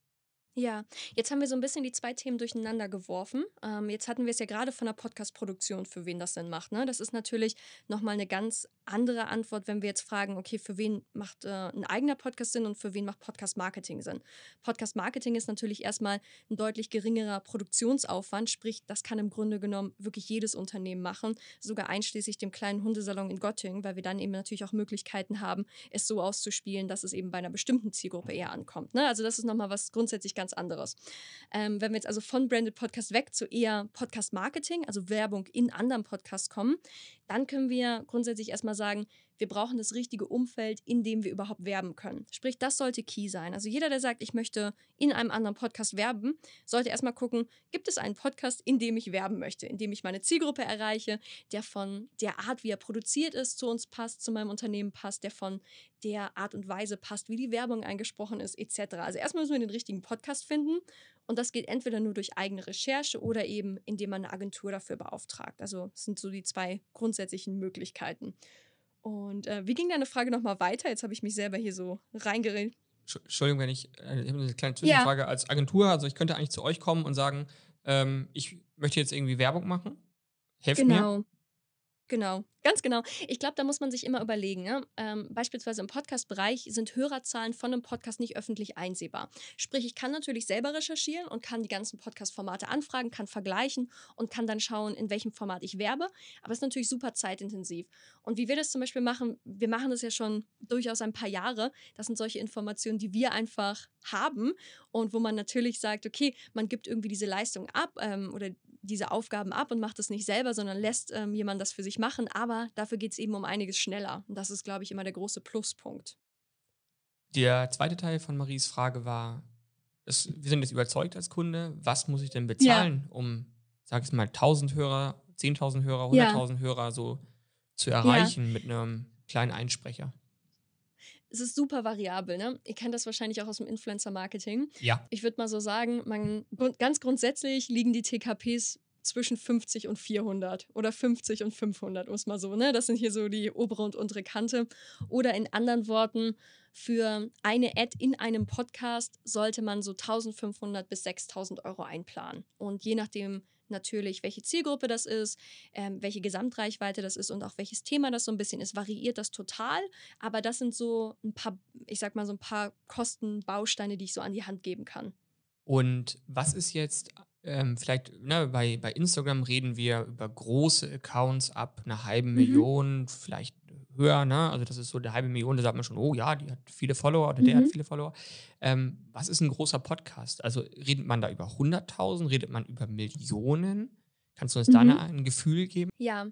Ja, jetzt haben wir so ein bisschen die zwei Themen durcheinander geworfen. Ähm, jetzt hatten wir es ja gerade von der Podcast-Produktion, für wen das denn macht. Ne? Das ist natürlich nochmal eine ganz andere Antwort, wenn wir jetzt fragen, okay, für wen macht äh, ein eigener Podcast Sinn und für wen macht Podcast-Marketing Sinn? Podcast-Marketing ist natürlich erstmal ein deutlich geringerer Produktionsaufwand, sprich, das kann im Grunde genommen wirklich jedes Unternehmen machen, sogar einschließlich dem kleinen Hundesalon in Göttingen, weil wir dann eben natürlich auch Möglichkeiten haben, es so auszuspielen, dass es eben bei einer bestimmten Zielgruppe eher ankommt. Ne? Also das ist nochmal was grundsätzlich ganz ganz anderes. Ähm, wenn wir jetzt also von Branded Podcast weg zu eher Podcast Marketing, also Werbung in anderen Podcasts kommen, dann können wir grundsätzlich erstmal sagen, wir brauchen das richtige Umfeld, in dem wir überhaupt werben können. Sprich, das sollte key sein. Also jeder, der sagt, ich möchte in einem anderen Podcast werben, sollte erstmal gucken, gibt es einen Podcast, in dem ich werben möchte, in dem ich meine Zielgruppe erreiche, der von der Art, wie er produziert ist, zu uns passt, zu meinem Unternehmen passt, der von der Art und Weise passt, wie die Werbung eingesprochen ist, etc. Also erstmal müssen wir den richtigen Podcast finden und das geht entweder nur durch eigene Recherche oder eben, indem man eine Agentur dafür beauftragt. Also das sind so die zwei grundsätzlichen Möglichkeiten. Und äh, wie ging deine Frage nochmal weiter? Jetzt habe ich mich selber hier so reingeredet. Entschuldigung, wenn ich, äh, ich habe eine kleine Zwischenfrage ja. als Agentur. Also ich könnte eigentlich zu euch kommen und sagen, ähm, ich möchte jetzt irgendwie Werbung machen. Helft genau. mir. Genau. Ganz genau. Ich glaube, da muss man sich immer überlegen. Ne? Ähm, beispielsweise im Podcast-Bereich sind Hörerzahlen von einem Podcast nicht öffentlich einsehbar. Sprich, ich kann natürlich selber recherchieren und kann die ganzen Podcast-Formate anfragen, kann vergleichen und kann dann schauen, in welchem Format ich werbe. Aber es ist natürlich super zeitintensiv. Und wie wir das zum Beispiel machen, wir machen das ja schon durchaus ein paar Jahre. Das sind solche Informationen, die wir einfach haben und wo man natürlich sagt, okay, man gibt irgendwie diese Leistung ab ähm, oder diese Aufgaben ab und macht es nicht selber, sondern lässt ähm, jemand das für sich machen. Aber dafür geht es eben um einiges schneller. Und das ist, glaube ich, immer der große Pluspunkt. Der zweite Teil von Maries Frage war, es, wir sind jetzt überzeugt als Kunde, was muss ich denn bezahlen, ja. um, sag ich mal, 1000 Hörer, 10.000 Hörer, 100.000 ja. Hörer so zu erreichen ja. mit einem kleinen Einsprecher? Es ist super variabel. Ne? Ihr kennt das wahrscheinlich auch aus dem Influencer-Marketing. Ja. Ich würde mal so sagen, man, ganz grundsätzlich liegen die TKPs zwischen 50 und 400 oder 50 und 500, muss mal so, ne? Das sind hier so die obere und untere Kante. Oder in anderen Worten, für eine Ad in einem Podcast sollte man so 1500 bis 6000 Euro einplanen. Und je nachdem, natürlich, welche Zielgruppe das ist, ähm, welche Gesamtreichweite das ist und auch welches Thema das so ein bisschen ist, variiert das total. Aber das sind so ein paar, ich sag mal, so ein paar Kostenbausteine, die ich so an die Hand geben kann. Und was ist jetzt, ähm, vielleicht, ne, bei, bei Instagram reden wir über große Accounts ab einer halben mhm. Million, vielleicht höher, ne? Also das ist so eine halbe Million, da sagt man schon, oh ja, die hat viele Follower oder der hat mhm. viele Follower. Ähm, was ist ein großer Podcast? Also redet man da über 100.000, redet man über Millionen? Kannst du uns mhm. da ein Gefühl geben? Ja,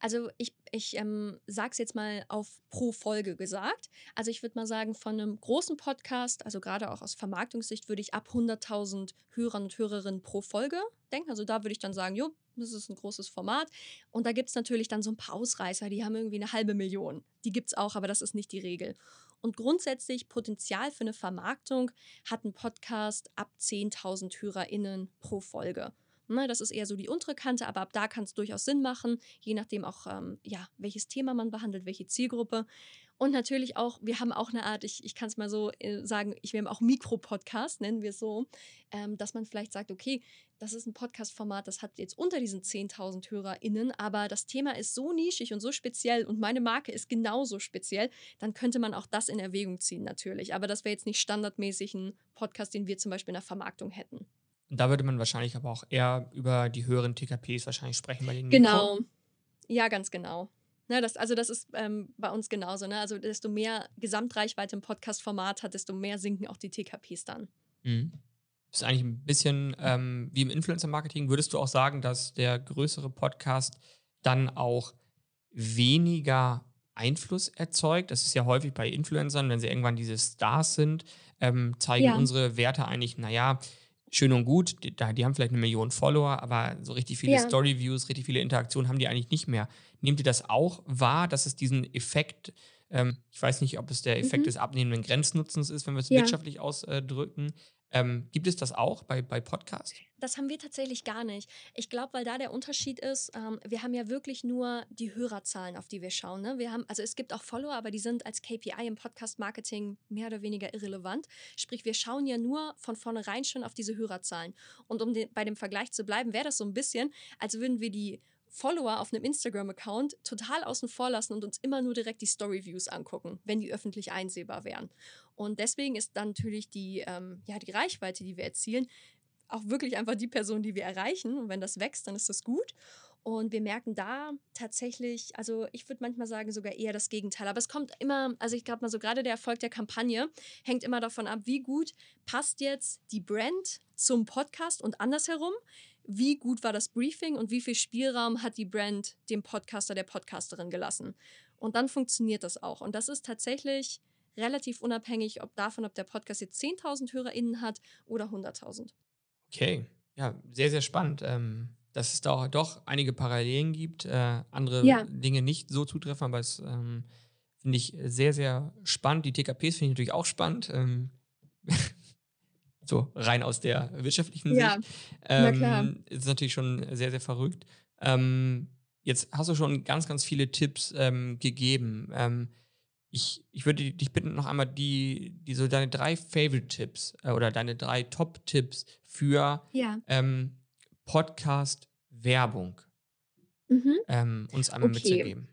also ich, ich ähm, sage es jetzt mal auf pro Folge gesagt. Also ich würde mal sagen, von einem großen Podcast, also gerade auch aus Vermarktungssicht, würde ich ab 100.000 Hörern und Hörerinnen pro Folge denken. Also da würde ich dann sagen, jo, das ist ein großes Format. Und da gibt es natürlich dann so ein paar Ausreißer, die haben irgendwie eine halbe Million. Die gibt es auch, aber das ist nicht die Regel. Und grundsätzlich Potenzial für eine Vermarktung hat ein Podcast ab 10.000 HörerInnen pro Folge. Ne, das ist eher so die untere Kante, aber ab da kann es durchaus Sinn machen, je nachdem auch, ähm, ja, welches Thema man behandelt, welche Zielgruppe. Und natürlich auch, wir haben auch eine Art, ich, ich kann es mal so äh, sagen, ich, wir auch Mikro-Podcast, nennen wir es so, ähm, dass man vielleicht sagt, okay, das ist ein Podcast-Format, das hat jetzt unter diesen 10.000 HörerInnen, aber das Thema ist so nischig und so speziell und meine Marke ist genauso speziell, dann könnte man auch das in Erwägung ziehen natürlich. Aber das wäre jetzt nicht standardmäßig ein Podcast, den wir zum Beispiel in der Vermarktung hätten. Da würde man wahrscheinlich aber auch eher über die höheren TKPs wahrscheinlich sprechen bei den Genau. Mikro. Ja, ganz genau. Ne, das, also das ist ähm, bei uns genauso. Ne? Also desto mehr Gesamtreichweite im Podcast-Format hat, desto mehr sinken auch die TKPs dann. Mhm. Das ist eigentlich ein bisschen ähm, wie im Influencer-Marketing. Würdest du auch sagen, dass der größere Podcast dann auch weniger Einfluss erzeugt? Das ist ja häufig bei Influencern, wenn sie irgendwann diese Stars sind, ähm, zeigen ja. unsere Werte eigentlich, naja, schön und gut, die, die, haben vielleicht eine Million Follower, aber so richtig viele ja. Story-Views, richtig viele Interaktionen haben die eigentlich nicht mehr. Nehmt ihr das auch wahr, dass es diesen Effekt, ähm, ich weiß nicht, ob es der Effekt mhm. des abnehmenden Grenznutzens ist, wenn wir es ja. wirtschaftlich ausdrücken, ähm, gibt es das auch bei, bei Podcasts? Das haben wir tatsächlich gar nicht. Ich glaube, weil da der Unterschied ist, ähm, wir haben ja wirklich nur die Hörerzahlen, auf die wir schauen. Ne? Wir haben, also es gibt auch Follower, aber die sind als KPI im Podcast-Marketing mehr oder weniger irrelevant. Sprich, wir schauen ja nur von vornherein schon auf diese Hörerzahlen. Und um den, bei dem Vergleich zu bleiben, wäre das so ein bisschen, als würden wir die Follower auf einem Instagram-Account total außen vor lassen und uns immer nur direkt die Story-Views angucken, wenn die öffentlich einsehbar wären. Und deswegen ist dann natürlich die, ähm, ja, die Reichweite, die wir erzielen, auch wirklich einfach die Person, die wir erreichen. Und wenn das wächst, dann ist das gut. Und wir merken da tatsächlich, also ich würde manchmal sagen, sogar eher das Gegenteil. Aber es kommt immer, also ich glaube mal so, gerade der Erfolg der Kampagne hängt immer davon ab, wie gut passt jetzt die Brand zum Podcast und andersherum wie gut war das Briefing und wie viel Spielraum hat die Brand dem Podcaster, der Podcasterin gelassen. Und dann funktioniert das auch. Und das ist tatsächlich relativ unabhängig ob davon, ob der Podcast jetzt 10.000 HörerInnen hat oder 100.000. Okay, ja, sehr, sehr spannend. Ähm, dass es da doch einige Parallelen gibt, äh, andere ja. Dinge nicht so zutreffen, aber es ähm, finde ich sehr, sehr spannend. Die TKPs finde ich natürlich auch spannend. Ähm, so rein aus der wirtschaftlichen ja, Sicht. Ähm, ist natürlich schon sehr, sehr verrückt. Ähm, jetzt hast du schon ganz, ganz viele Tipps ähm, gegeben. Ähm, ich, ich würde dich bitten, noch einmal die, die so deine drei Favorite-Tipps äh, oder deine drei Top-Tipps für ja. Ähm, Podcast-Werbung mhm. Ähm, uns einmal okay. mitzugeben.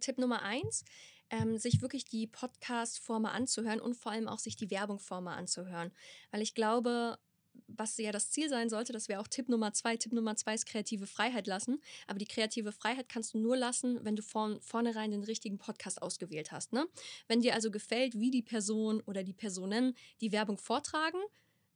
Tipp Nummer eins ähm, sich wirklich die Podcast-Former anzuhören und vor allem auch sich die Werbung-Former anzuhören. Weil ich glaube, was ja das Ziel sein sollte, das wäre auch Tipp Nummer zwei. Tipp Nummer zwei ist kreative Freiheit lassen. Aber die kreative Freiheit kannst du nur lassen, wenn du von vornherein den richtigen Podcast ausgewählt hast. Ne? Wenn dir also gefällt, wie die Person oder die Personen die Werbung vortragen,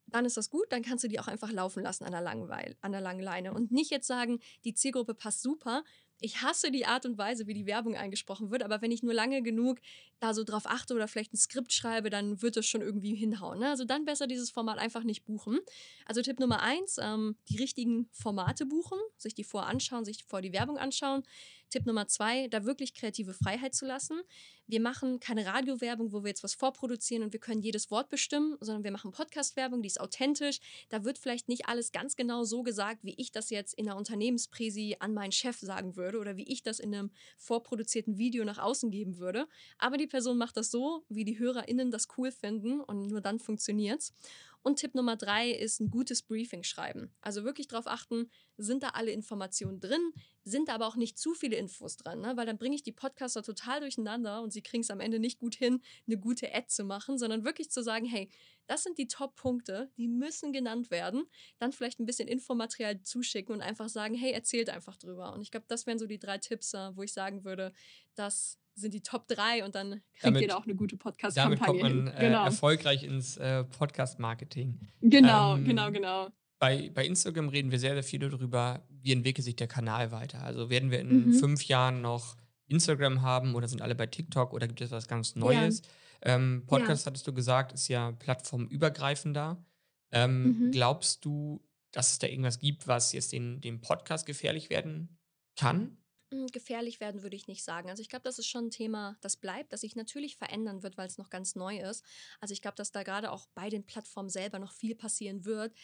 dann ist das gut, dann kannst du die auch einfach laufen lassen an der langen, an der langen Leine. Und nicht jetzt sagen, die Zielgruppe passt super, ich hasse die Art und Weise, wie die Werbung eingesprochen wird, aber wenn ich nur lange genug da so drauf achte oder vielleicht ein Skript schreibe, dann wird es schon irgendwie hinhauen. Ne? Also dann besser dieses Format einfach nicht buchen. Also Tipp Nummer eins, ähm, die richtigen Formate buchen, sich die vor anschauen, sich vor die Werbung anschauen. Tipp Nummer zwei, da wirklich kreative Freiheit zu lassen. Wir machen keine Radiowerbung, wo wir jetzt was vorproduzieren und wir können jedes Wort bestimmen, sondern wir machen Podcast-Werbung, die ist authentisch. Da wird vielleicht nicht alles ganz genau so gesagt, wie ich das jetzt in einer Unternehmenspräsi an meinen Chef sagen würde oder wie ich das in einem vorproduzierten Video nach außen geben würde. Aber die Person macht das so, wie die HörerInnen das cool finden und nur dann funktioniert's. Und Tipp Nummer drei ist ein gutes Briefing schreiben. Also wirklich darauf achten, sind da alle Informationen drin, sind da aber auch nicht zu viele Infos dran, ne? weil dann bringe ich die Podcaster total durcheinander und sie kriegen es am Ende nicht gut hin, eine gute Ad zu machen, sondern wirklich zu sagen, hey, das sind die Top-Punkte, die müssen genannt werden. Dann vielleicht ein bisschen Infomaterial zuschicken und einfach sagen, hey, erzählt einfach drüber. Und ich glaube, das wären so die drei Tipps, äh, wo ich sagen würde, dass sind die Top 3 und dann kriegt damit, ihr auch eine gute Podcast-Kampagne. Damit kommt man äh, genau. erfolgreich ins äh, Podcast-Marketing. Genau, ähm, genau, genau. bei, bei Instagram reden wir sehr, sehr viel darüber, wie entwickelt sich der Kanal weiter. Also werden wir in mhm. fünf Jahren noch Instagram haben oder sind alle bei TikTok oder gibt es was ganz Neues? Ja. Ähm, Podcast, ja. hattest du gesagt, ist ja plattformübergreifender. Ähm, mhm. Glaubst du, dass es da irgendwas gibt, was jetzt den, dem Podcast gefährlich werden kann? Hm, gefährlich werden würde ich nicht sagen. Also ich glaube, das ist schon ein Thema, das bleibt, das sich natürlich verändern wird, weil es noch ganz neu ist. Also ich glaube, dass da gerade auch bei den Plattformen selber noch viel passieren wird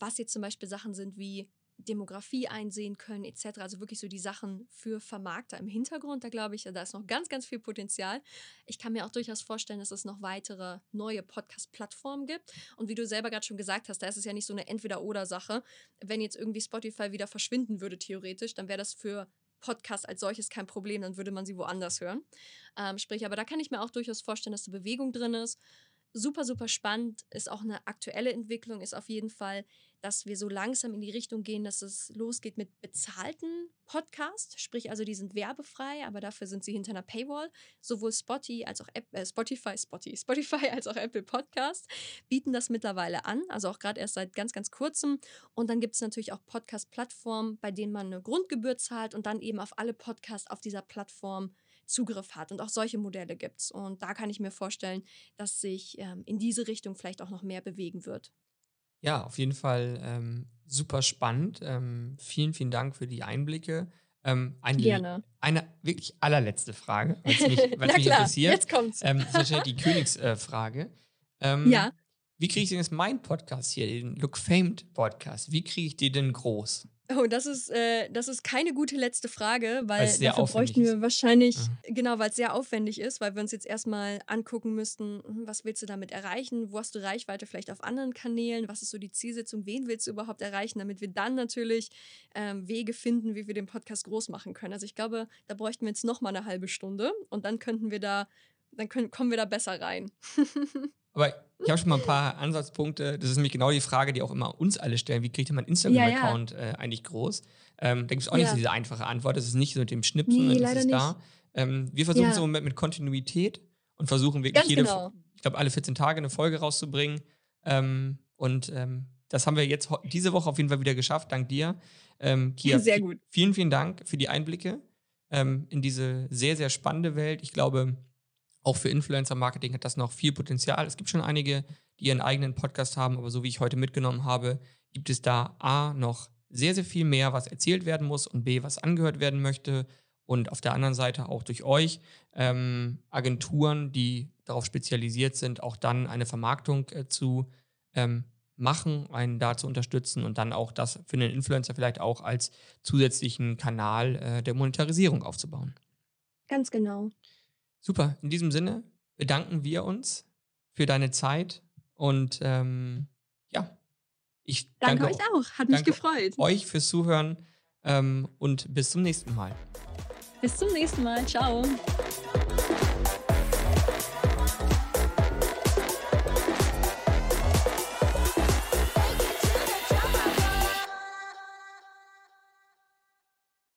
was jetzt zum Beispiel Sachen sind wie Demografie einsehen können, etc. Also wirklich so die Sachen für Vermarkter im Hintergrund. Da glaube ich, da ist noch ganz, ganz viel Potenzial. Ich kann mir auch durchaus vorstellen, dass es noch weitere neue Podcast-Plattformen gibt. Und wie du selber gerade schon gesagt hast, da ist es ja nicht so eine Entweder-Oder-Sache. Wenn jetzt irgendwie Spotify wieder verschwinden würde, theoretisch, dann wäre das für Podcast als solches kein Problem, dann würde man sie woanders hören. Ähm, sprich, aber da kann ich mir auch durchaus vorstellen, dass eine Bewegung drin ist super, super spannend, ist auch eine aktuelle Entwicklung, ist auf jeden Fall, dass wir so langsam in die Richtung gehen, dass es losgeht mit bezahlten Podcasts, sprich also die sind werbefrei, aber dafür sind sie hinter einer Paywall. Sowohl Spotify als auch App, äh, Spotify, Spotify, Spotify als auch Apple Podcast bieten das mittlerweile an, also auch gerade erst seit ganz, ganz kurzem. Und dann gibt es natürlich auch Podcast-Plattformen, bei denen man eine Grundgebühr zahlt und dann eben auf alle Podcasts auf dieser Plattform Zugriff hat. Und auch solche Modelle gibt es. Und da kann ich mir vorstellen, dass sich ähm, in diese Richtung vielleicht auch noch mehr bewegen wird. Ja, auf jeden Fall ähm, super spannend. Ähm, vielen, vielen Dank für die Einblicke. Ähm, eine, Gerne. Eine wirklich allerletzte Frage, weil es mich, mich interessiert. Jetzt kommt's. Ähm, das ist wahrscheinlich die Königsfrage. Äh, ja. Wie kriege ich denn jetzt meinen Podcast hier, den Look Famed Podcast, wie kriege ich den denn groß? Oh, das ist, äh, das ist keine gute letzte Frage, weil dafür bräuchten wir ist. wahrscheinlich, ja. genau, weil es sehr aufwendig ist, weil wir uns jetzt erstmal angucken müssten, hm, was willst du damit erreichen, wo hast du Reichweite vielleicht auf anderen Kanälen, was ist so die Zielsetzung, wen willst du überhaupt erreichen, damit wir dann natürlich ähm, Wege finden, wie wir den Podcast groß machen können. Also ich glaube, da bräuchten wir jetzt nochmal eine halbe Stunde und dann könnten wir da, dann können, kommen wir da besser rein. Aber ich habe schon mal ein paar Ansatzpunkte. Das ist nämlich genau die Frage, die auch immer uns alle stellen. Wie kriegt man Instagram-Account ja, ja. äh, eigentlich groß? Ähm, da gibt es auch ja. nicht so diese einfache Antwort. Das ist nicht so mit dem Schnipsen, nee, das ist nicht. da. Ähm, wir versuchen so mit, mit, Kontinuität und versuchen wirklich Ganz jede, genau. ich glaube, alle 14 Tage eine Folge rauszubringen. Ähm, und ähm, das haben wir jetzt diese Woche auf jeden Fall wieder geschafft, dank dir. Ähm, Kia, sehr gut. Vielen, vielen Dank für die Einblicke ähm, in diese sehr, sehr spannende Welt. Ich glaube, auch für Influencer-Marketing hat das noch viel Potenzial. Es gibt schon einige, die ihren eigenen Podcast haben, aber so wie ich heute mitgenommen habe, gibt es da A noch sehr, sehr viel mehr, was erzählt werden muss und B, was angehört werden möchte. Und auf der anderen Seite auch durch euch ähm, Agenturen, die darauf spezialisiert sind, auch dann eine Vermarktung äh, zu ähm, machen, einen da zu unterstützen und dann auch das für den Influencer vielleicht auch als zusätzlichen Kanal äh, der Monetarisierung aufzubauen. Ganz genau. Super, in diesem Sinne bedanken wir uns für deine Zeit und ähm, ja, ich danke, danke euch auch. Hat mich gefreut. Euch fürs Zuhören ähm, und bis zum nächsten Mal. Bis zum nächsten Mal. Ciao.